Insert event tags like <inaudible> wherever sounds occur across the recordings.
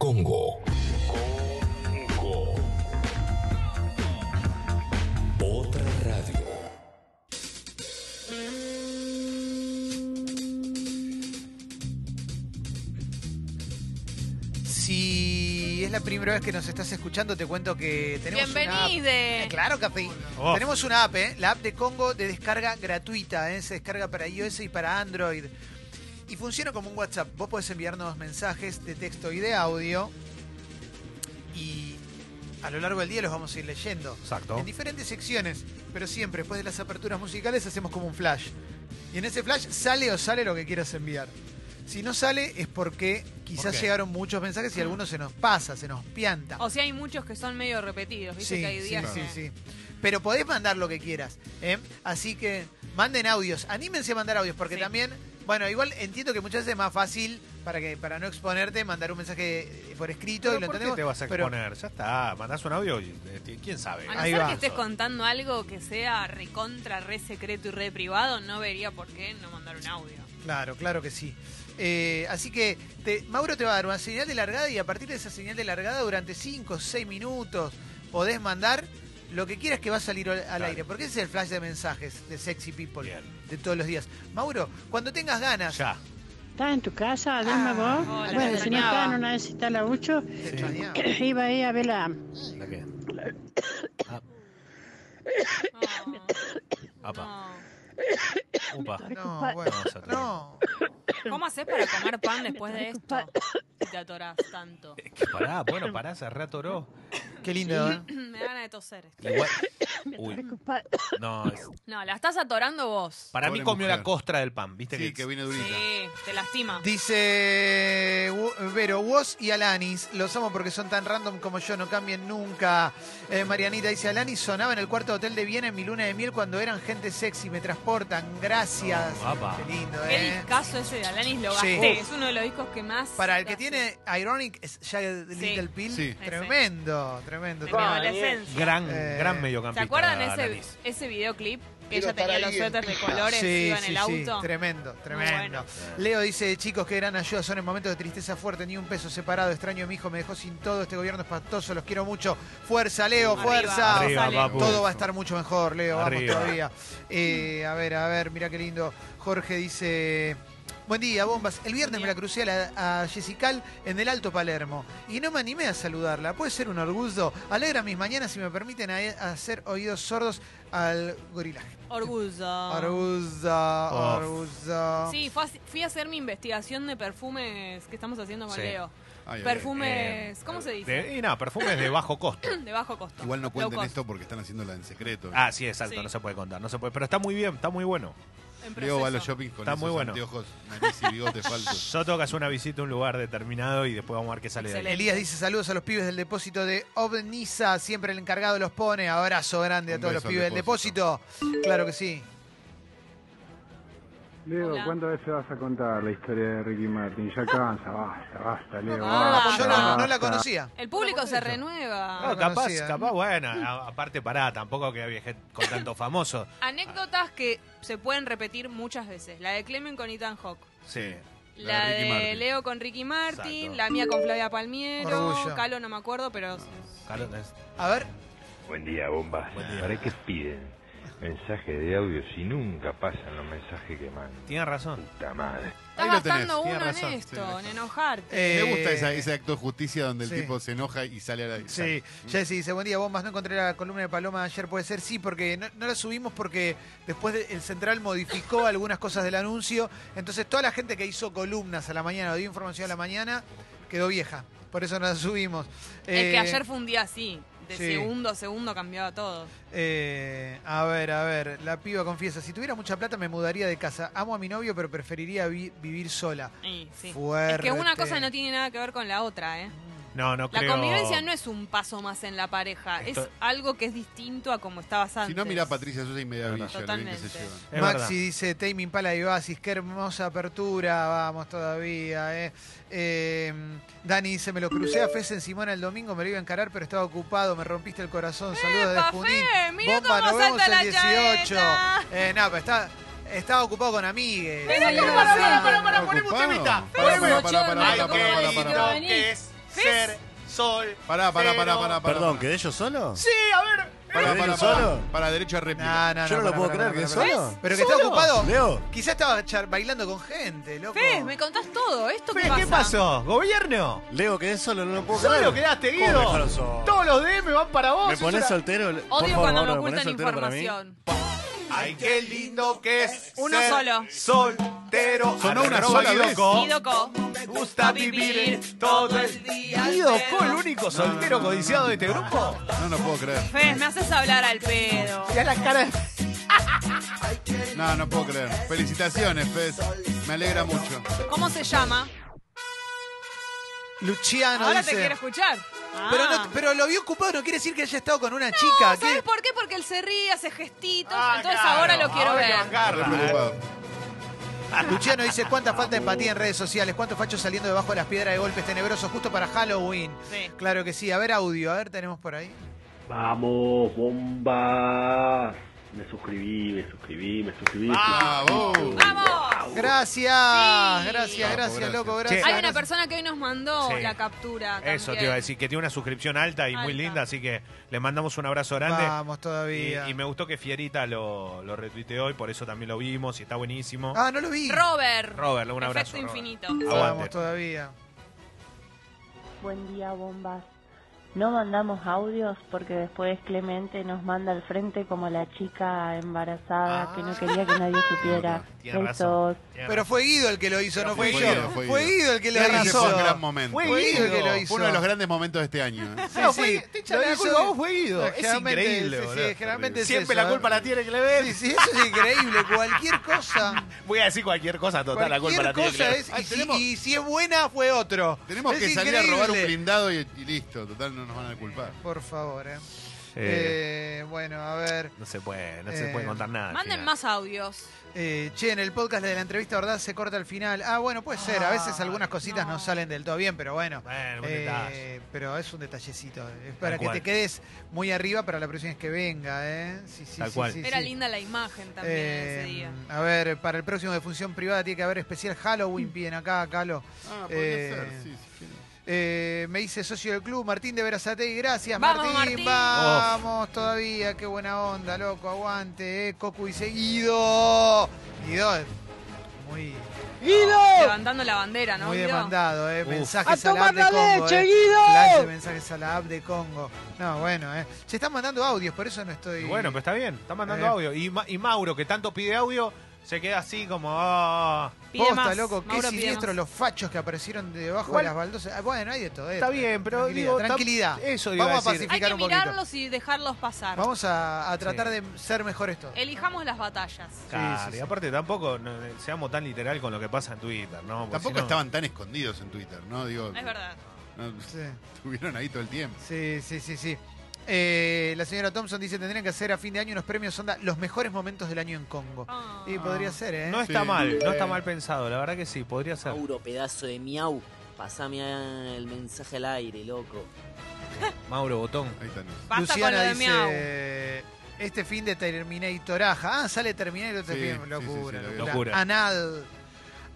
Congo. Congo. Otra radio. Si es la primera vez que nos estás escuchando, te cuento que tenemos una app. Bienvenide. Eh, claro, Café. Oh. Tenemos una app, ¿eh? la app de Congo de descarga gratuita. ¿eh? Se descarga para iOS y para Android. Y funciona como un WhatsApp. Vos podés enviarnos mensajes de texto y de audio. Y a lo largo del día los vamos a ir leyendo. Exacto. En diferentes secciones. Pero siempre, después de las aperturas musicales, hacemos como un flash. Y en ese flash sale o sale lo que quieras enviar. Si no sale es porque quizás llegaron muchos mensajes y algunos se nos pasa, se nos pianta. O sea, hay muchos que son medio repetidos. Viste Sí, que hay sí, días sí, que... sí. Pero podés mandar lo que quieras. ¿eh? Así que manden audios. Anímense a mandar audios porque Sí. también, bueno, igual entiendo que muchas veces es más fácil para que para no exponerte mandar un mensaje eh, por escrito Pero y lo ¿Por qué entendemos. te vas a pero- exponer? Ya está, mandás un audio y eh, quién sabe. A no Ahí ser va. que estés contando algo que sea recontra, re secreto y re privado, no vería por qué no mandar un audio. Claro, claro que sí. Eh, así que te- Mauro te va a dar una señal de largada y a partir de esa señal de largada durante 5 o 6 minutos podés mandar lo que quieras que va a salir al, al Claro. aire. Porque ese es el flash de mensajes de Sexy People Bien. de todos los días. Mauro, cuando tengas ganas, Ya. ¿Estás en tu casa, Ademma, Ah, vos? hola, bueno, si no extrañaba. estás en una vez está la Ucho, te extrañaba. <coughs> iba ahí a ver la... ¿La qué? <coughs> Ah, No, apa. no. Upa. No, bueno, Vamos a traer. no. ¿Cómo haces para comer pan después de esto? Si te atorás tanto. Es que pará, bueno, pará, se reatoró. Qué lindo, ¿eh? <coughs> Me de toser. Igual. <coughs> Uy, Preocupa- <coughs> no. es- No, la estás atorando vos. Para Pobre mí comió mujer. la costra del pan, ¿viste? Sí, que viene durita. Sí, te lastima. Dice Vero, Woz y Alanis, los amo porque son tan random como yo, no cambien nunca. Eh, Marianita dice, Alanis sonaba en el cuarto hotel de Viena en mi luna de miel cuando eran gente sexy, me transportan, gracias. Oh. Qué lindo, Qué ¿eh? discazo ese de Alanis, lo Sí. gasté. Es uno de los discos que más... Para el que gasté. tiene Ironic, es Jagged Little Pill, Sí. tremendo, tremendo. Mi adolescencia. Gran, Eh, gran mediocampista. ¿Se acuerdan ese, Alanis. ese videoclip? Que Quiero ella tenía estar los ahí. suéteres de colores, Sí, iba en sí, el sí, auto. tremendo, tremendo. bueno. Leo dice, chicos, qué gran ayuda son en momentos de tristeza fuerte, ni un peso separado, extraño a mi hijo, me dejó sin todo, este gobierno espantoso, los quiero mucho. Fuerza, Leo, Arriba, fuerza. Arriba, Sale. papu. Todo va a estar mucho mejor, Leo, Arriba. vamos todavía. Eh, a ver, a ver, mira qué lindo. Jorge dice... Buen día, bombas. El viernes me la crucé a, la- a Jessical en el Alto Palermo y no me animé a saludarla. Puede ser un orgullo. Alegra mis mañanas si me permiten a- hacer oídos sordos al gorilaje. Orgullo. Orgullo, orgullo. Sí, fue a- fui a hacer mi investigación de perfumes que estamos haciendo con Sí. Leo. Ay, Perfumes, Eh, ¿cómo se dice? de- y no, perfumes de bajo costo. <coughs> De bajo costo. Igual no cuenten esto porque están haciéndola en secreto. Ah, sí, exacto, Sí. no se puede contar, no se puede. Pero está muy bien, está muy bueno. Leo va a los shoppings con Está esos muy bueno. anteojos, nariz y bigote <laughs> falsos. Yo tengo que hacer una visita a un lugar determinado y después vamos a ver qué sale de ahí. Elías dice saludos a los pibes del depósito de Ovnisa, siempre el encargado los pone. Abrazo grande a Un todos los beso al pibes del depósito. Claro que sí. Leo, Hola. ¿cuántas veces vas a contar la historia de Ricky Martin? Ya cansa, basta, basta, Leo. Ah, basta, Yo no, no la conocía. El público se renueva. No, No capaz, conocía. capaz, bueno, a- aparte pará, tampoco que había gente con tanto famoso. Anécdotas que se pueden repetir muchas veces. La de Clemen con Ethan Hawke. Sí. La La, de Martin. Leo con Ricky Martin. Exacto. La mía con Flavia Palmiero. Orgullo. Calo no me acuerdo, pero... Claro, es- A ver, Buen día, bombas. Buen día. ¿Para qué piden mensaje de audio si nunca pasan los mensajes que mandan? Tiene razón. Puta madre. Estás Ahí lo tenés, gastando uno en razón, esto, sí. en enojarte. Eh, Me gusta esa- ese acto de justicia donde el sí. tipo se enoja y sale a la Sí, Jessy dice, buen día, bombas, no encontré la columna de Paloma ayer, puede ser, sí, porque no, no la subimos porque después de- el Central modificó <laughs> algunas cosas del anuncio, entonces toda la gente que hizo columnas a la mañana o dio información a la mañana quedó vieja, por eso no la subimos. Es que Eh, ayer fue un día así. De sí. segundo a segundo cambiaba todo. eh, a ver, a ver, la piba confiesa, si tuviera mucha plata me mudaría de casa, amo a mi novio pero preferiría vi- vivir sola. Sí. Fuerte. Es que una cosa no tiene nada que ver con la otra, ¿eh? No, no La convivencia no es un paso más en la pareja, Esto- es algo que es distinto a como estabas antes. Si no, mirá a Patricia Sosa y Media No, no. Villa, lo bien que Totalmente. se llevan. Es Maxi verdad. dice, Tame Impala y Oasis, qué hermosa apertura, vamos todavía. Eh. Eh, Dani dice, me lo crucé a Fez en Simona el domingo, me lo iba a encarar, pero estaba ocupado, me rompiste el corazón, saludos de ¡Epa, Junín. Fe! Mirá Bomba, cómo nos vemos salta el la 18. chaveta. Eh, no, pero está, estaba ocupado con amigues. Mirá cómo ser sol. Pará, pará, pará, pará, pará. Perdón, ¿quedé yo solo? Sí, a ver. Pará, ¿Quedé pará, yo pará. solo? Para derecho a réplica. No, no, Yo no pará, lo puedo pará, creer, pará, ¿que pará. solo? Pero que está ¿Solo? ocupado. Leo. Quizá estaba char- bailando con gente, loco. Fez, me contás todo. ¿Esto qué, Fe, pasa? ¿Qué pasó? ¿Gobierno? Leo, quedé solo, no lo puedo creer. ¿Solo quedaste, ¿Cómo me Guido? Todos los DM van para vos. ¿Me es pones soltero? Por Odio favor, cuando me Mauro, ¿me ocultan para información. Ay, qué lindo que es. Uno ser solo. Soltero. Sonó una sola Guido gusta vivir todo el día. Guido Co, el único soltero codiciado de este grupo. No, no puedo creer. Fez, me haces hablar al pedo. Ya la cara de... No, no puedo creer. Felicitaciones, Fez. Me alegra mucho. ¿Cómo se llama? Luciano Ahora dice. te quiero escuchar. Pero, Ah. no- pero lo vio ocupado, no quiere decir que haya estado con una No, chica. ¿Sabes ¿qué? por qué? Porque él se ríe, hace gestitos. Ah, entonces claro, ahora lo quiero ahora ver. Estoy preocupado. Luciano dice, ¿cuánta falta de empatía en redes sociales? ¿Cuántos fachos saliendo debajo de las piedras de golpes tenebrosos justo para Halloween? Sí. Claro que sí. A ver audio, a ver, tenemos por ahí. Vamos, bombas. Me suscribí, me suscribí, me suscribí. ¡Bravo! ¡Vamos! Gracias, Sí. gracias, Vamos, gracias, gracias. loco, gracias. Hay una persona que hoy nos mandó Sí. la captura. Eso te iba a decir, que tiene una suscripción alta y muy linda, así que le mandamos un abrazo grande. Vamos todavía. y me gustó que Fierita lo, lo retuiteó y por eso también lo vimos y está buenísimo. Ah, no lo vi. Robert. Robert, un abrazo. Efecto Robert. infinito. Vamos todavía. Buen día, bombas. No mandamos audios porque después Clemente nos manda al frente como la chica embarazada que no quería que nadie supiera. Tiene razón. Pero fue Guido el que lo hizo, no fue fue, Guido, yo. fue Fue Guido. Guido el que lo hizo. fue un gran momento. Fue Fue Guido el que Guido. lo Fue hizo. uno de los grandes momentos de este año. ¿eh? Sí, No, sí. fue- te echan Lo la hizo- culpa vos, fue Guido. Es increíble, sí, sí, generalmente es Siempre eso, la culpa ¿eh? la tiene Clemente. Sí, sí, eso es increíble. Cualquier cosa. Voy a decir cualquier cosa, total, la culpa Cualquier la tiene es. Ah, Y, si, tenemos- y si es buena, fue otro. Tenemos Es que salir a robar un increíble. blindado y, y listo. Total, no nos van a culpar. Por favor, eh. Eh, Eh, bueno, a ver. no se puede, no se eh, puede contar nada. Manden más audios. Eh, che, en el podcast de la entrevista, ¿verdad? Se corta al final. Ah, bueno, puede ser. A veces algunas cositas no. no. salen del todo bien, pero bueno. Bueno, un Eh, pero es un detallecito. Es para Tal que cual. te quedes muy arriba para la próxima vez que venga, ¿eh? Sí, sí, Tal sí, cual. sí, Era sí. linda la imagen también Eh, ese día. A ver, para el próximo de función privada tiene que haber especial Halloween. <laughs> Piden acá, Calo. Ah, Eh, ser, sí, sí, sí. Eh, me dice socio del club, Martín de Verazategui. Gracias, Vamos, Martín. Martín. Vamos todavía. Qué buena onda, loco. Aguante. Eh. Cocu dice Guido. Guido es muy, Levantando la bandera, ¿no? muy Guido? demandado. Eh. Uf. Mensajes a, la app de Congo. eh. Flash de mensajes a la app de Congo. No, bueno. Eh. Se están mandando audios, por eso no estoy. Y Bueno, pero está bien, está mandando Eh. audio. Y, Ma- y Mauro, que tanto pide audio, se queda así como. Pide Posta, más. loco, qué Mauro pide siniestro más. los fachos que aparecieron debajo Igual- de las baldosas. Ah, Bueno, hay de todo. hay de está todo. bien, pero tranquilidad, digo. tam- tranquilidad. Eso iba Vamos a a decir. Hay pacificar que un poquito. mirarlos y dejarlos pasar. Vamos a, a tratar Sí. de ser mejores todos. Elijamos las batallas. Claro, sí, sí. y aparte tampoco no, seamos tan literal con lo que pasa en Twitter, ¿no? Porque Tampoco si no- estaban tan escondidos en Twitter, ¿no? Digo, Es verdad. no, Sí, <laughs> estuvieron ahí todo el tiempo. sí, sí, sí. sí. Eh, la señora Thompson dice tendrían que hacer a fin de año unos premios onda los mejores momentos del año en Congo. Ah. Y podría ser, ¿eh? No está Sí. mal, no está mal pensado, la verdad que sí, podría ser. Mauro, pedazo de miau. Pasame el mensaje al aire, loco. <laughs> Mauro Botón. Ahí están. Basta Luciana con lo de miau. dice este fin de Terminator Aja. Ah, sale Terminator este Sí, fin. sí, sí, Locura, sí, locura. Locura. Anal.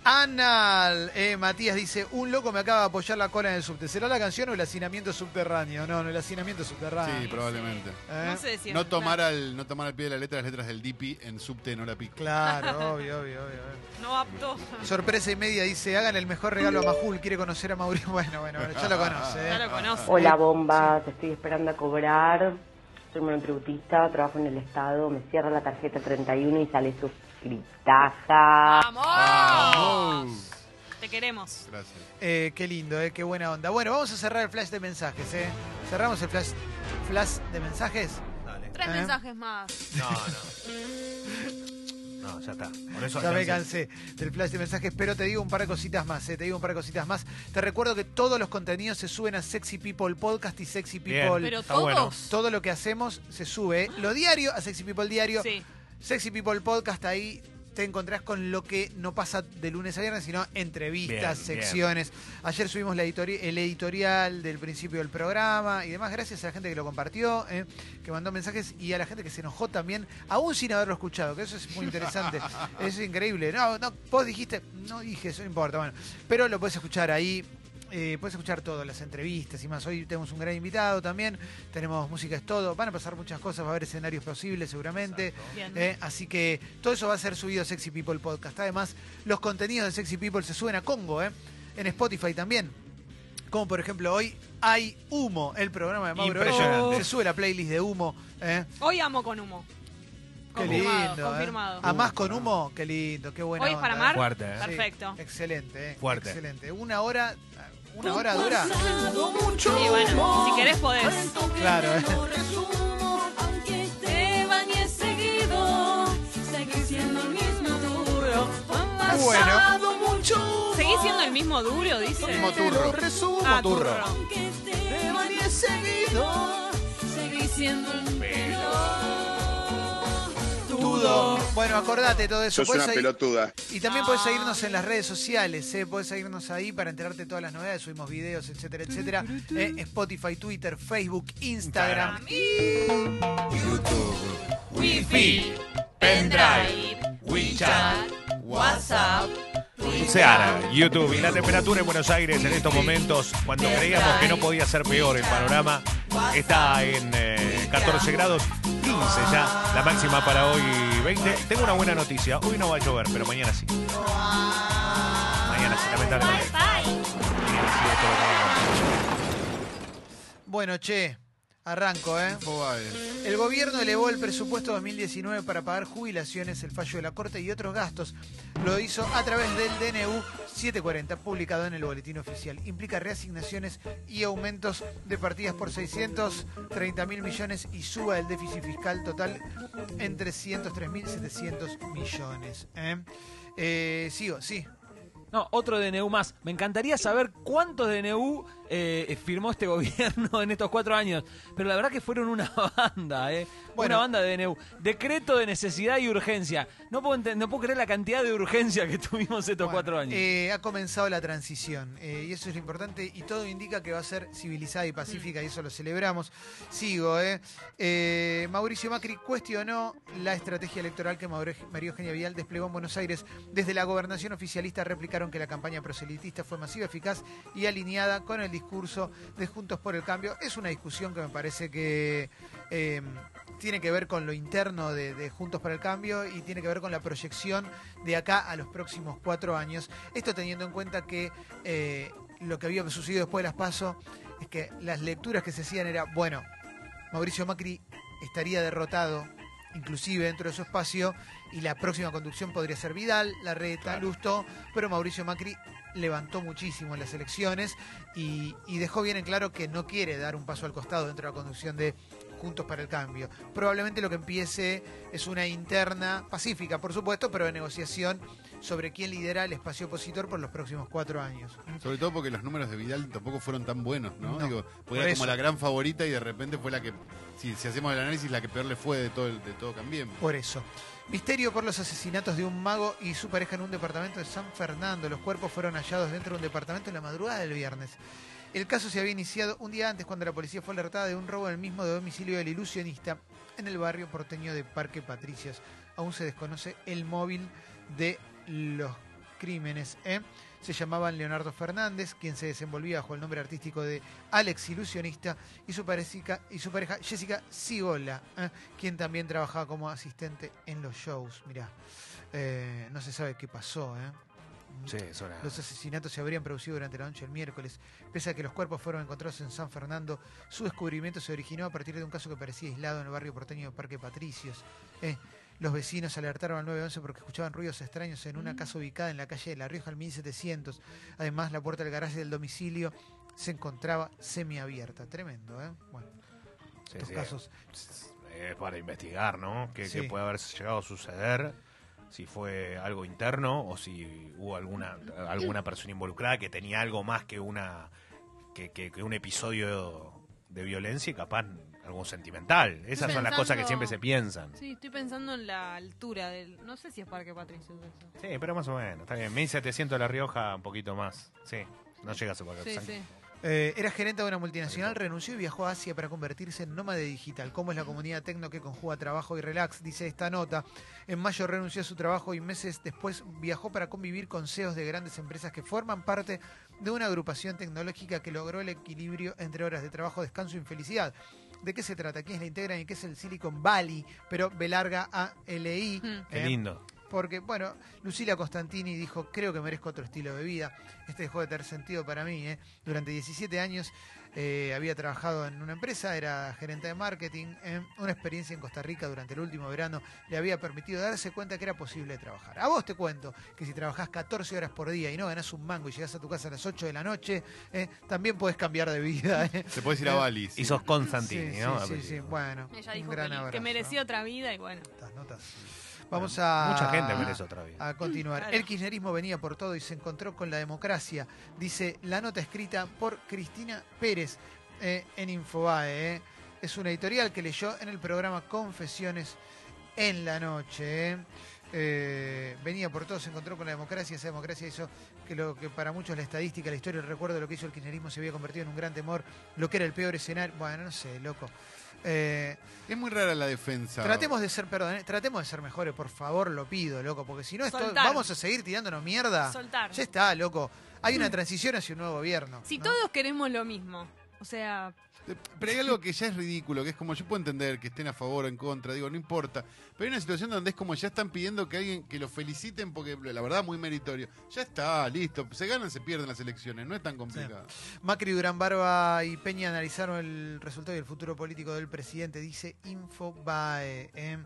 Anal. Eh, Matías dice, un loco me acaba de apoyar la cola en el subte. ¿Será la canción o el hacinamiento subterráneo? No, no, el hacinamiento subterráneo. Sí, probablemente. ¿Eh? No sé si es No tomar, al, no tomar al pie de la letra las letras del Dipi en subte no la pico. Claro, <laughs> obvio, obvio, obvio. obvio. No apto. Sorpresa y media dice, hagan el mejor regalo a Majul, quiere conocer a Mauricio. <laughs> Bueno, bueno, bueno, ya lo conoce. ¿eh? Ya lo conoce. Hola, bombas. Estoy esperando a cobrar. Soy monotributista, trabajo en el Estado. Me cierra la tarjeta 31 y sale suscritaja. ¡Vamos! Te queremos. Gracias. Eh, qué lindo, eh, qué buena onda. Bueno, vamos a cerrar el flash de mensajes, ¿eh? Cerramos el flash, flash de mensajes. Dale. Tres ¿Eh? mensajes más. No, no. No, ya está. Eso Ya me cansé del flash de mensajes, pero te digo un par de cositas más, ¿eh? Te digo un par de cositas más. Te recuerdo que todos los contenidos se suben a Sexy People Podcast y Sexy Bien. People. Pero todos. Todo lo que hacemos se sube. Lo diario a Sexy People Diario. Sí. Sexy People Podcast, ahí te encontrás con lo que no pasa de lunes a viernes, sino entrevistas, Bien, bien. secciones. Ayer subimos la editori- el editorial del principio del programa y demás, gracias a la gente que lo compartió, eh, que mandó mensajes y a la gente que se enojó también, aún sin haberlo escuchado, que eso es muy interesante. eso <laughs> es increíble. No, no, vos dijiste, no dije, eso no importa, bueno. Pero lo puedes escuchar ahí. Eh, puedes escuchar todo, las entrevistas y más. Hoy tenemos un gran invitado también. Tenemos música es todo. Van a pasar muchas cosas, va a haber escenarios posibles seguramente. Bien. Eh, así que todo eso va a ser subido a Sexy People Podcast. Además, los contenidos de Sexy People se suben a Congo, ¿eh? En Spotify también. Como por ejemplo hoy hay Humo, el programa de Mauro. Impresionante. Se sube la playlist de Humo. ¿eh? Hoy amo con humo. Qué Confirmado, lindo. ¿eh? confirmado. ¿Amás con humo? Qué lindo, qué bueno. Hoy es para amar. Fuerte, ¿eh? Perfecto. Excelente, ¿eh? Fuerte. Excelente. Una hora, una hora dura. Y bueno, si querés podés. Claro, ¿eh? Aunque te bañes seguido, seguís siendo el mismo duro. Bueno. ¿Seguís siendo el mismo duro, dice? Mismo turro. Ah, turro. Aunque te bañes seguido, seguís siendo el mismo Bueno, acordate todo eso. Sos Podés una seguir- pelotuda. Y también puedes seguirnos en las redes sociales, ¿eh? Puedes seguirnos ahí para enterarte de todas las novedades. Subimos videos, etcétera, etcétera. ¿eh? Spotify, Twitter, Facebook, Instagram. Wi-Fi, pendrive, WeChat, WhatsApp, Seara, YouTube y la temperatura en Buenos Aires en estos momentos, cuando creíamos que no podía ser peor el panorama, está en eh, 14 grados, 15 ya, la máxima para hoy 20. Tengo una buena noticia, hoy no va a llover, pero mañana sí. Mañana sí, lamentablemente. Mañana sí, esto lo tenemos. Bueno, che, arranco, ¿eh? El gobierno elevó el presupuesto 2019 para pagar jubilaciones, el fallo de la Corte y otros gastos. Lo hizo a través del DNU 740, publicado en el boletín oficial. Implica reasignaciones y aumentos de partidas por 630 mil millones y suba el déficit fiscal total en 303 mil 700 millones. ¿eh? Eh, sigo, sí. No, otro DNU más. Me encantaría saber cuántos DNU eh, firmó este <laughs> gobierno en estos cuatro años. Pero la verdad que fueron una <laughs> banda, ¿eh? Bueno. una banda de DNU. Decreto de necesidad y urgencia. No puedo, no puedo creer la cantidad de urgencia que <laughs> tuvimos estos Bueno, cuatro años. eh, ha comenzado la transición eh, y eso es lo importante y todo indica que va a ser civilizada y pacífica y eso lo celebramos. Sigo, ¿eh? Eh, Mauricio Macri cuestionó la estrategia electoral que María Eugenia Vidal desplegó en Buenos Aires. Desde la gobernación oficialista replicaron que la campaña proselitista fue masiva, eficaz y alineada con el discurso de Juntos por el Cambio. Es una discusión que me parece que... eh, tiene que ver con lo interno de, Juntos para el Cambio y tiene que ver con la proyección de acá a los próximos cuatro años. Esto teniendo en cuenta que eh, lo que había sucedido después de las PASO es que las lecturas que se hacían era, bueno, Mauricio Macri estaría derrotado, inclusive dentro de su espacio, y la próxima conducción podría ser Vidal, Larreta, Lusto, pero Mauricio Macri levantó muchísimo en las elecciones y, y dejó bien en claro que no quiere dar un paso al costado dentro de la conducción de Juntos para el Cambio. Probablemente lo que empiece es una interna, pacífica por supuesto, pero de negociación sobre quién lidera el espacio opositor por los próximos cuatro años. Sobre todo porque los números de Vidal tampoco fueron tan buenos, ¿no? No, Digo, era como la gran favorita y de repente fue la que, si, si hacemos el análisis, la que peor le fue de todo, de todo Cambiemos. Por eso. Misterio por los asesinatos de un mago y su pareja en un departamento de San Fernando. Los cuerpos fueron hallados dentro de un departamento en la madrugada del viernes. El caso se había iniciado un día antes cuando la policía fue alertada de un robo en el mismo domicilio del ilusionista en el barrio porteño de Parque Patricios. Aún se desconoce el móvil de los crímenes. ¿eh? Se llamaban Leonardo Fernández, quien se desenvolvía bajo el nombre artístico de Alex Ilusionista, y su pareja, y su pareja Jessica Sigola, ¿eh? quien también trabajaba como asistente en los shows. Mirá, eh, no se sabe qué pasó. ¿eh? Sí, Los asesinatos se habrían producido durante la noche del miércoles. Pese a que los cuerpos fueron encontrados en San Fernando, su descubrimiento se originó a partir de un caso que parecía aislado en el barrio porteño de Parque Patricios. Eh, los vecinos alertaron al 911 porque escuchaban ruidos extraños en una casa ubicada en la calle de La Rioja al 1700. Además, la puerta del garaje del domicilio se encontraba semiabierta. Tremendo, ¿eh? Bueno, Sí, estos sí. casos. Eh, para investigar, ¿no? ¿Qué, Sí. qué puede haber llegado a suceder? Si fue algo interno o si hubo alguna alguna persona involucrada que tenía algo más que una que, que- que un episodio de violencia y capaz algo sentimental. Esas son las cosas que siempre se piensan. Sí, estoy pensando en la altura del. No sé si es Parque Patricio eso. Sí, pero más o menos. Está bien. 1700 de La Rioja, un poquito más. Sí, no llega a ser Sí, sí. Eh, era gerente de una multinacional, renunció y viajó a Asia para convertirse en nómade digital. ¿Cómo es la comunidad tecno que conjuga trabajo y relax? Dice esta nota. En mayo renunció a su trabajo y meses después viajó para convivir con CEOs de grandes empresas que forman parte de una agrupación tecnológica que logró el equilibrio entre horas de trabajo, descanso y felicidad. ¿De qué se trata? ¿Quiénes la integran y qué es el Silicon Valley? Pero B larga A L I. Qué Eh, lindo. porque, bueno, Lucila Costantini dijo, creo que merezco otro estilo de vida. Este dejó de tener sentido para mí. ¿eh? Durante 17 años eh, había trabajado en una empresa, era gerente de marketing. Una experiencia en Costa Rica durante el último verano le había permitido darse cuenta que era posible trabajar. A vos te cuento que si trabajás 14 horas por día y no ganás un mango y llegás a tu casa a las 8 de la noche, ¿eh? también podés cambiar de vida. <laughs> ¿eh? Te puedes ir a Bali. Y sos Constantini, Sí, ¿no? sí, sí, sí. Bueno, Ella un dijo gran que, abrazo. que merecía otra vida y bueno. Estas notas. Vamos a. Mucha gente merece otra vida. A continuar. Claro. El kirchnerismo venía por todo y se encontró con la democracia. Dice la nota escrita por Cristina Pérez eh, en Infobae. eh. Es una editorial que leyó en el programa Confesiones en la noche. eh. Eh, venía por todo, se encontró con la democracia. Esa democracia hizo que lo que para muchos la estadística, la historia, el recuerdo de lo que hizo el kirchnerismo se había convertido en un gran temor. Lo que era el peor escenario. Bueno, no sé, loco. Eh, Es muy rara la defensa. Tratemos de ser, perdón, eh, tratemos de ser mejores, por favor, lo pido, loco, porque si no esto, Soltar. vamos a seguir tirándonos mierda. Soltar. Ya está, loco. Hay una transición hacia un nuevo gobierno. Si ¿no? todos queremos lo mismo. O sea, Pero hay algo que ya es ridículo, que es como yo puedo entender que estén a favor o en contra, digo, no importa. Pero hay una situación donde es como ya están pidiendo que alguien que lo feliciten porque la verdad muy meritorio. Ya está, listo. Se ganan, se pierden las elecciones, no es tan complicado. Macri, Durán Barba y Peña analizaron el resultado y el futuro político del presidente, dice Infobae. eh.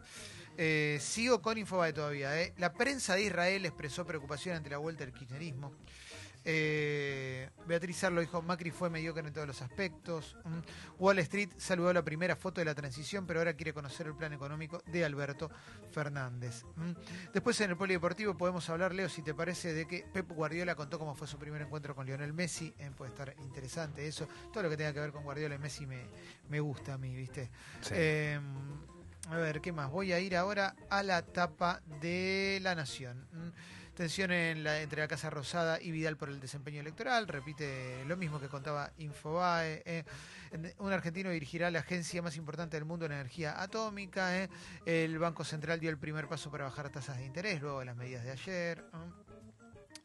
Eh, sigo con Infobae todavía. eh. La prensa de Israel expresó preocupación ante la vuelta del kirchnerismo. Eh, Beatriz Arlo dijo, Macri fue mediocre en todos los aspectos. Mm. Wall Street saludó la primera foto de la transición, pero ahora quiere conocer el plan económico de Alberto Fernández. Mm. Después en el polideportivo podemos hablar, Leo, si te parece, de que Pep Guardiola contó cómo fue su primer encuentro con Lionel Messi. Eh, puede estar interesante eso. Todo lo que tenga que ver con Guardiola y Messi me, me gusta a mí, ¿viste? Sí. Eh, a ver, ¿qué más? Voy a ir ahora a la tapa de La Nación. Tensión entre la Casa Rosada y Vidal por el desempeño electoral. Repite lo mismo que contaba Infobae. eh. Un argentino dirigirá la agencia más importante del mundo en energía atómica. eh. El Banco Central dio el primer paso para bajar tasas de interés luego de las medidas de ayer.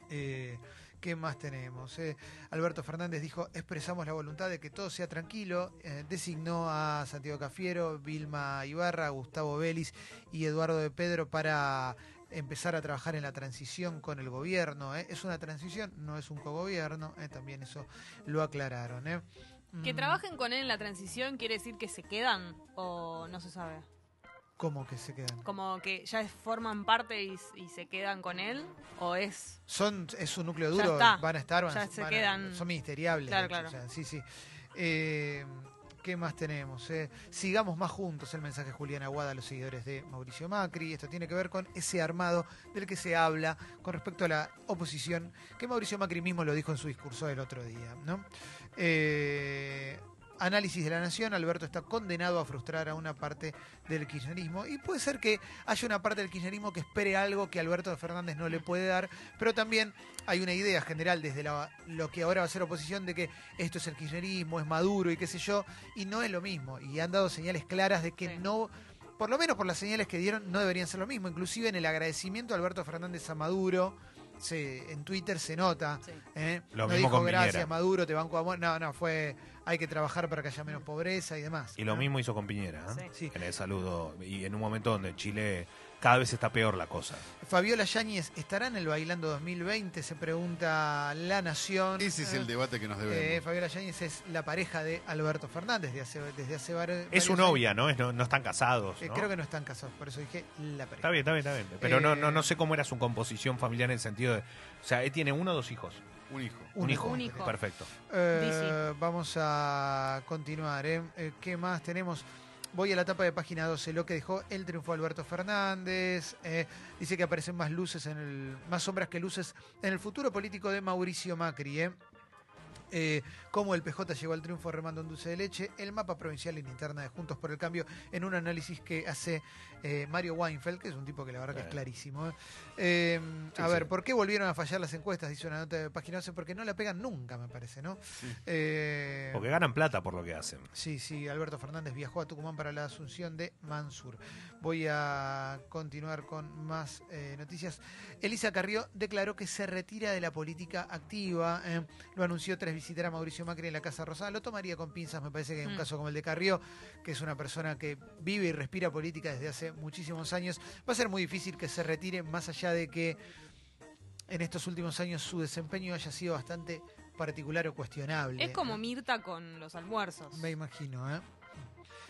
¿eh? ¿Qué más tenemos? Alberto Fernández dijo, expresamos la voluntad de que todo sea tranquilo. Designó a Santiago Cafiero, Vilma Ibarra, Gustavo Vélez y Eduardo de Pedro para empezar a trabajar en la transición con el gobierno. eh. Es una transición, no es un cogobierno. eh, También eso lo aclararon. eh. que Mm, trabajen con él en la transición quiere decir que se quedan o no se sabe. ¿Cómo que se quedan? Como que ya forman parte y, y se quedan con él o es Son, es un núcleo Ya duro, está. van a estar, van, a- Ya se van a- quedan- son ministeriables. Claro, claro. o sea, sí, sí. Eh, ¿Qué más tenemos? eh? Sigamos más juntos el mensaje de Julián Aguada a los seguidores de Mauricio Macri. Esto tiene que ver con ese armado del que se habla con respecto a la oposición, que Mauricio Macri mismo lo dijo en su discurso del otro día. ¿no? Eh, Análisis de la Nación, Alberto está condenado a frustrar a una parte del kirchnerismo y puede ser que haya una parte del kirchnerismo que espere algo que Alberto Fernández no le puede dar, pero también hay una idea general desde la- lo que ahora va a ser oposición de que esto es el kirchnerismo, es Maduro y qué sé yo, y no es lo mismo, y han dado señales claras de que Sí. no, por lo menos por las señales que dieron, no deberían ser lo mismo, inclusive en el agradecimiento a Alberto Fernández a Maduro. Se, en Twitter se nota. Sí. ¿eh? Lo no mismo dijo con Piñera. gracias Maduro, te banco amor. No, no, fue hay que trabajar para que haya menos pobreza y demás. Y lo mismo hizo con Piñera, ¿eh? Sí. en el saludo. Y en un momento donde Chile cada vez está peor la cosa. Fabiola Yáñez, ¿estará en el Bailando 2020? Se pregunta La Nación. Ese es Eh, el debate que nos eh, debemos. Fabiola Yáñez es la pareja de Alberto Fernández de hace, desde hace var- varios Es su novia, ¿no? Es- no, no están casados. Eh, creo que no están casados, por eso dije la pareja. Está bien, está bien, está bien. Pero no, no, Eh, no sé cómo era su composición familiar en el sentido de. O sea, él tiene uno o dos hijos. Un hijo. Un hijo. Un hijo. Perfecto. Eh, vamos a continuar. ¿eh? Eh, ¿Qué más tenemos? Voy a la etapa de página 12, lo que dejó el triunfo Alberto Fernández. eh, dice que aparecen más luces en el, más sombras que luces en el futuro político de Mauricio Macri. ¿eh? Eh, cómo el PJ llegó al triunfo remando un dulce de leche, el mapa provincial y linterna de Juntos por el Cambio, en un análisis que hace eh, Mario Weinfeld, que es un tipo que la verdad que es clarísimo. ¿eh? Sí, a ver, sí. ¿por qué volvieron a fallar las encuestas? Dice una nota de página 11, porque no la pegan nunca, me parece, ¿no? Eh, Porque ganan plata por lo que hacen. Sí, sí, Alberto Fernández viajó a Tucumán para la asunción de Mansur. Voy a continuar con más noticias. Elisa Carrió declaró que se retira de la política activa. Lo anunció tras visitar a Mauricio Macri en la Casa Rosada. Lo tomaría con pinzas, me parece que en un Mm. caso como el de Carrió, que es una persona que vive y respira política desde hace muchísimos años, va a ser muy difícil que se retire, más allá de que en estos últimos años su desempeño haya sido bastante particular o cuestionable. Es como Mirta con los almuerzos. Me imagino, ¿eh?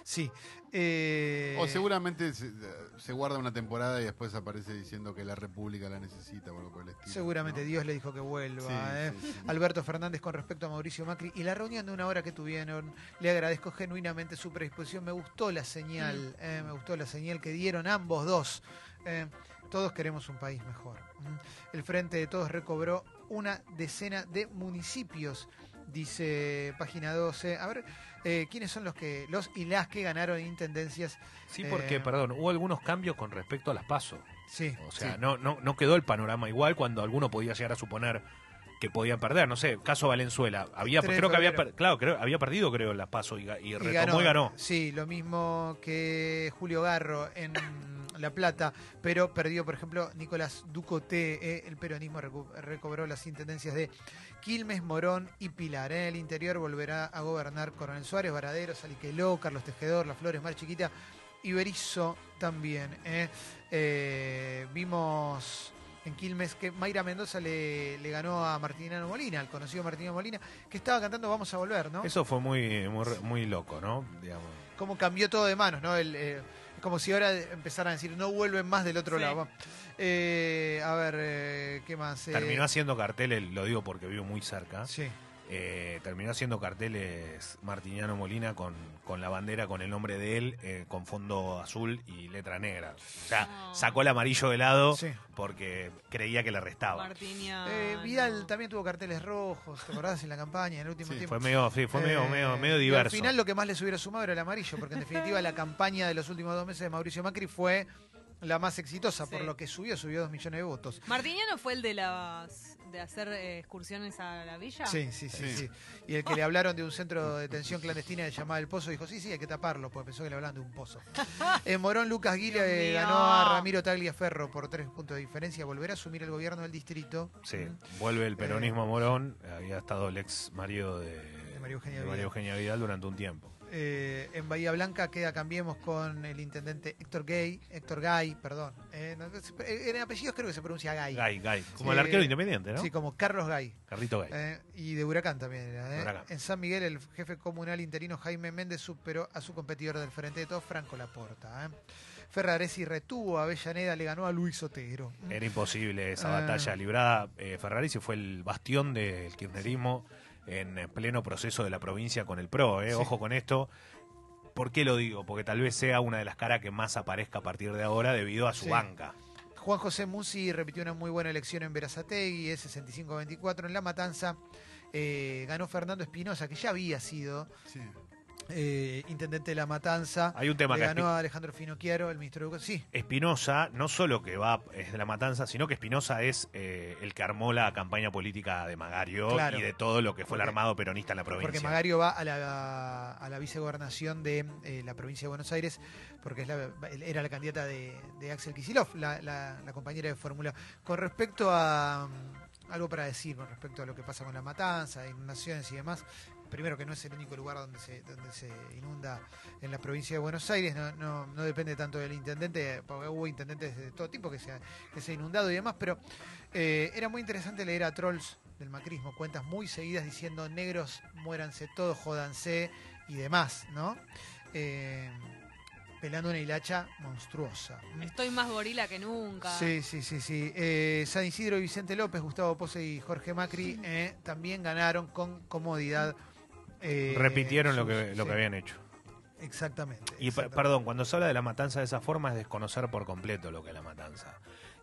Sí. eh, O seguramente se, se guarda una temporada y después aparece diciendo que la República la necesita o algo por el estilo. Seguramente ¿no? Dios le dijo que vuelva. Sí, ¿eh? sí, sí. Alberto Fernández con respecto a Mauricio Macri y la reunión de una hora que tuvieron. Le agradezco genuinamente su predisposición. Me gustó la señal, eh, me gustó la señal que dieron ambos dos. Eh, todos queremos un país mejor. Mm. El Frente de Todos recobró una decena de municipios, dice página 12. A ver, eh, ¿quiénes son los que los y las que ganaron intendencias? Sí, porque, Eh, perdón, hubo algunos cambios con respecto a las pasos. Sí, O sea, sí. no, no, no quedó el panorama igual cuando alguno podía llegar a suponer que podían perder. No sé, caso Valenzuela. Había, 3 de creo que había, per- claro, creo, había perdido, creo, las pasos y, ga- y Y retomó y ganó. Sí, lo mismo que Julio Garro en La Plata, pero perdió, por ejemplo, Nicolás Ducoté. eh, el peronismo recobró las intendencias de Quilmes, Morón y Pilar. En el interior volverá a gobernar Coronel Suárez, Varadero, Saliqueló, Carlos Tejedor, Las Flores, Mar Chiquita y Berizo también. eh. Eh, vimos en Quilmes que Mayra Mendoza le, le ganó a Martiniano Molina, al conocido Martiniano Molina, que estaba cantando Vamos a volver, ¿no? Eso fue muy, muy, muy loco, ¿no? Digamos. cómo cambió todo de manos, ¿no? El, eh, como si ahora empezaran a decir, no vuelven más del otro Sí. lado. Eh, a ver, eh, ¿qué más? Eh, Terminó haciendo carteles, lo digo porque vivo muy cerca. Sí. Eh, terminó haciendo carteles Martiniano Molina con, con la bandera con el nombre de él, eh, con fondo azul y letra negra. O sea, No. sacó el amarillo de lado Sí. porque creía que le restaba. Eh, Vidal también tuvo carteles rojos, ¿te acordás? En la campaña, en el último Sí, tiempo. Fue medio, sí, fue medio, Eh, medio, medio y diverso. Al final lo que más les hubiera sumado era el amarillo, porque en definitiva la campaña de los últimos dos meses de Mauricio Macri fue la más exitosa, por lo que subió, subió dos millones de votos. Martiniano fue el de las de hacer eh, excursiones a la villa. Sí, sí, sí, Sí. sí. Y el que le hablaron de un centro de detención clandestina llamado El Pozo dijo, sí, sí, hay que taparlo, porque pensó que le hablaban de un pozo. <laughs> En Morón, Lucas mío. ganó a Ramiro Tagliaferro por tres puntos de diferencia. Volverá a asumir el gobierno del distrito. Sí, vuelve el peronismo a Morón. Había estado el ex marido de, De María Eugenia Vidal. María Eugenia Vidal durante un tiempo. Eh, en Bahía Blanca queda Cambiemos con el intendente Héctor Gay, Héctor Gay, perdón. Eh, no, eh, en apellidos creo que se pronuncia Gay. Gay, Gay. Como el arquero independiente, ¿no? Sí, como Carlos Gay. Carrito Gay. Y de Huracán también era. Huracán. En San Miguel, el jefe comunal interino Jaime Méndez superó a su competidor del Frente de Todos, Franco Laporta. Ferraresi retuvo a Avellaneda, le ganó a Luis Otero. Era imposible esa Ah. batalla librada. Ferraresi fue el bastión del kirchnerismo en pleno proceso de la provincia con el PRO. ¿eh? Sí. Ojo con esto. ¿Por qué lo digo? Porque tal vez sea una de las caras que más aparezca a partir de ahora debido a su Sí. banca. Juan José Musi repitió una muy buena elección en Verazategui, es 65-24. En La Matanza eh, ganó Fernando Espinosa, que ya había sido Sí. Eh, intendente de La Matanza. Hay un tema Le que ganó a Alejandro Finocchiaro, el ministro de Educación. Sí, Espinosa, no solo que va es de la matanza, sino que Espinosa es eh, el que armó la campaña política de Magario Claro. y de todo lo que fue el armado peronista en la provincia. porque Magario va a la, a la vicegobernación de eh, la provincia de Buenos Aires, porque es la- era la candidata de, de Axel Kicillof, la, la- la compañera de fórmula. Con respecto a mm, algo para decir, con respecto a lo que pasa con la matanza, inundaciones y demás, primero que no es el único lugar donde se, donde se inunda en la provincia de Buenos Aires, no, no, no depende tanto del intendente, porque hubo intendentes de todo tipo que se, ha- que se ha inundado y demás, pero eh, era muy interesante leer a trolls del macrismo, cuentas muy seguidas diciendo negros, muéranse todos, jódanse y demás, ¿no? Eh, pelando una hilacha monstruosa. Estoy más gorila que nunca. Sí, sí, sí, sí. Eh, San Isidro y Vicente López, Gustavo Pose y Jorge Macri eh, también ganaron con comodidad. Eh, Repitieron lo que, lo sí, que habían hecho. Exactamente. Y exactamente. perdón, cuando se habla de la matanza de esa forma es desconocer por completo lo que es la matanza.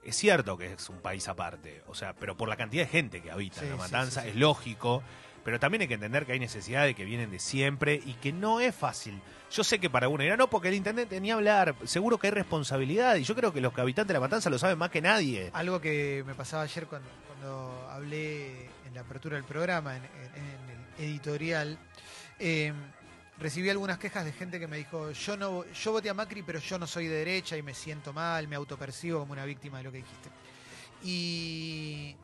Es cierto que es un país aparte, o sea, pero por la cantidad de gente que habita Sí, en la matanza sí, es lógico Pero también hay que entender que hay necesidades que vienen de siempre y que no es fácil. Yo sé que para uno era no, porque el intendente ni hablar, seguro que hay responsabilidad y yo creo que los habitantes de La Matanza lo saben más que nadie. Algo que me pasaba ayer cuando, cuando hablé en la apertura del programa, en, en- en el editorial, eh, recibí algunas quejas de gente que me dijo, yo no yo voté a Macri, pero yo no soy de derecha y me siento mal, me autopercibo como una víctima de lo que dijiste. Y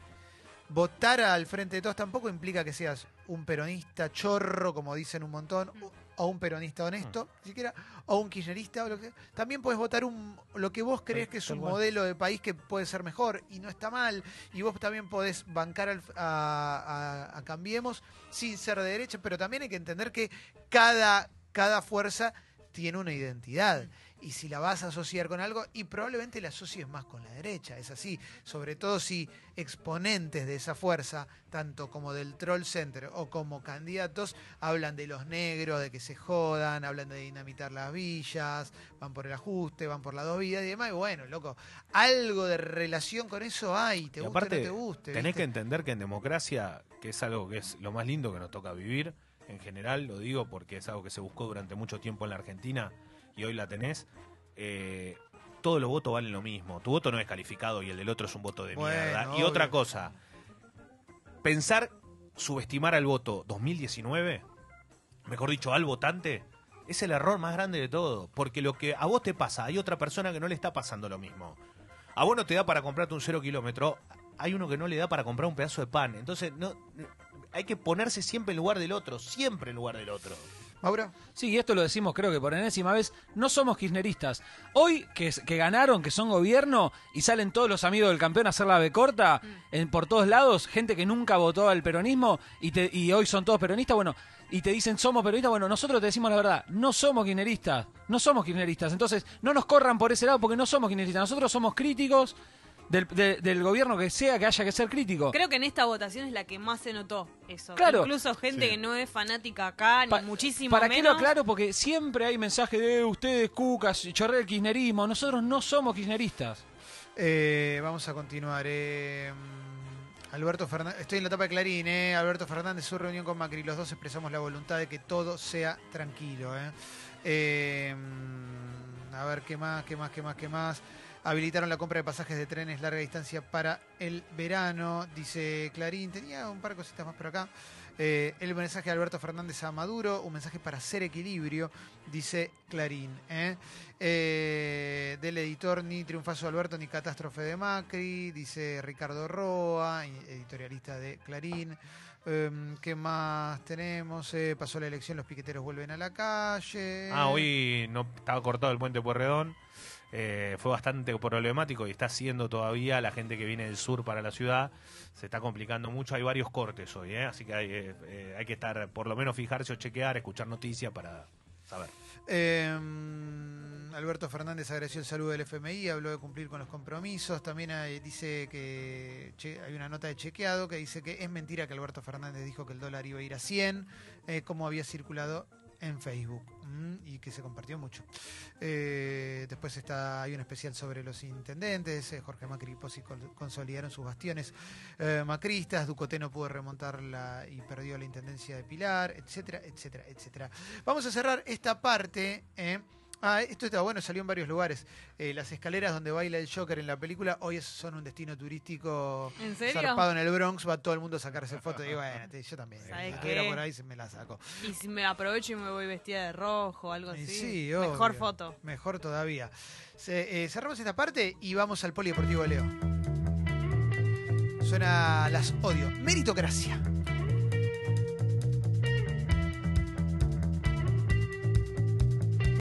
votar al frente de todos tampoco implica que seas un peronista chorro, como dicen un montón, o- o un peronista honesto, ni siquiera, o un kirchnerista, o lo que También puedes votar un, lo que vos crees que es un modelo de país que puede ser mejor y no está mal. Y vos también podés bancar al- a, a- Cambiemos sin ser de derecha, pero también hay que entender que cada, cada fuerza tiene una identidad. Y si la vas a asociar con algo, y probablemente la asocies más con la derecha, es así. Sobre todo si exponentes de esa fuerza, tanto como del Troll Center o como candidatos, hablan de los negros, de que se jodan, hablan de dinamitar las villas, van por el ajuste, van por la dos vidas y demás. Y bueno, loco, algo de relación con eso hay, te y guste aparte, o no te guste. tenés ¿viste? que entender que en democracia, que es algo que es lo más lindo que nos toca vivir, en general lo digo porque es algo que se buscó durante mucho tiempo en la Argentina y hoy la tenés, eh, todos los votos valen lo mismo. Tu voto no es calificado y el del otro es un voto de Bueno, mierda. Y otra cosa, pensar, subestimar al voto 2019, mejor dicho, al votante, es el error más grande de todo. Porque lo que a vos te pasa, hay otra persona que no le está pasando lo mismo. A vos no te da para comprarte un cero kilómetro, hay uno que no le da para comprar un pedazo de pan. Entonces, no, hay que ponerse siempre en lugar del otro, siempre en lugar del otro. Mauro. Sí, y esto lo decimos creo que por enésima vez, no somos kirchneristas. Hoy que, que ganaron, que son gobierno y salen todos los amigos del campeón a hacer la B corta, en, por todos lados, gente que nunca votó al peronismo y, te- y hoy son todos peronistas, bueno, y te dicen somos peronistas, bueno, nosotros te decimos la verdad, no somos kirchneristas, no somos kirchneristas, entonces no nos corran por ese lado porque no somos kirchneristas, nosotros somos críticos del, de- del gobierno que sea que haya que ser crítico. Creo que en esta votación es la que más se notó eso. Claro. Incluso gente Sí. que no es fanática acá, Pa- ni muchísimo ¿Para qué lo aclaro? Porque siempre hay mensajes de "Eh, ustedes, cucas, chorre el kirchnerismo. Nosotros no somos kirchneristas. Eh, vamos a continuar. eh, Alberto Fernández, estoy en la etapa de Clarín, eh. Alberto Fernández, su reunión con Macri, los dos expresamos la voluntad de que todo sea tranquilo. eh. Eh, a ver, ¿qué más, qué más, qué más, qué más? Habilitaron la compra de pasajes de trenes larga distancia para el verano, dice Clarín. Tenía un par de cositas más por acá. Eh, el mensaje de Alberto Fernández a Maduro, un mensaje para hacer equilibrio, dice Clarín. ¿eh? Eh, del editor ni triunfazo de Alberto ni catástrofe de Macri, dice Ricardo Roa, editorialista de Clarín. Em, ¿Qué más tenemos? Pasó la elección, los piqueteros vuelven a la calle. Ah, hoy no estaba cortado el puente Puerredón. Eh, fue bastante problemático y está siendo todavía la gente que viene del sur para la ciudad. Se está complicando mucho. Hay varios cortes hoy, ¿eh? así que hay, eh, hay que estar, por lo menos fijarse o chequear, escuchar noticias para saber. Em, Alberto Fernández agradeció el saludo del FMI, habló de cumplir con los compromisos. También dice que hay una nota de chequeado que dice que es mentira que Alberto Fernández dijo que el dólar iba a ir a 100, eh, como había circulado en Facebook mm, y que se compartió mucho. Eh, después está hay un especial sobre los intendentes. eh, Jorge Macri y Pozzi consolidaron sus bastiones eh, macristas. Ducoté no pudo remontar la, y perdió la intendencia de Pilar, etcétera, etcétera, etcétera. Vamos a cerrar esta parte. Ah, esto está bueno, salió en varios lugares. Eh, las escaleras donde baila el Joker en la película hoy son un destino turístico ¿En serio? zarpado en el Bronx. Va todo el mundo a sacarse fotos. Y bueno, yo también. ¿Sabes Si qué? por ahí se me la saco. Y si me aprovecho y me voy vestida de rojo o algo así. sí, Mejor obvio. foto. Mejor todavía. Se- eh, cerramos esta parte y vamos al Polideportivo Leo. Suena las odio. Meritocracia.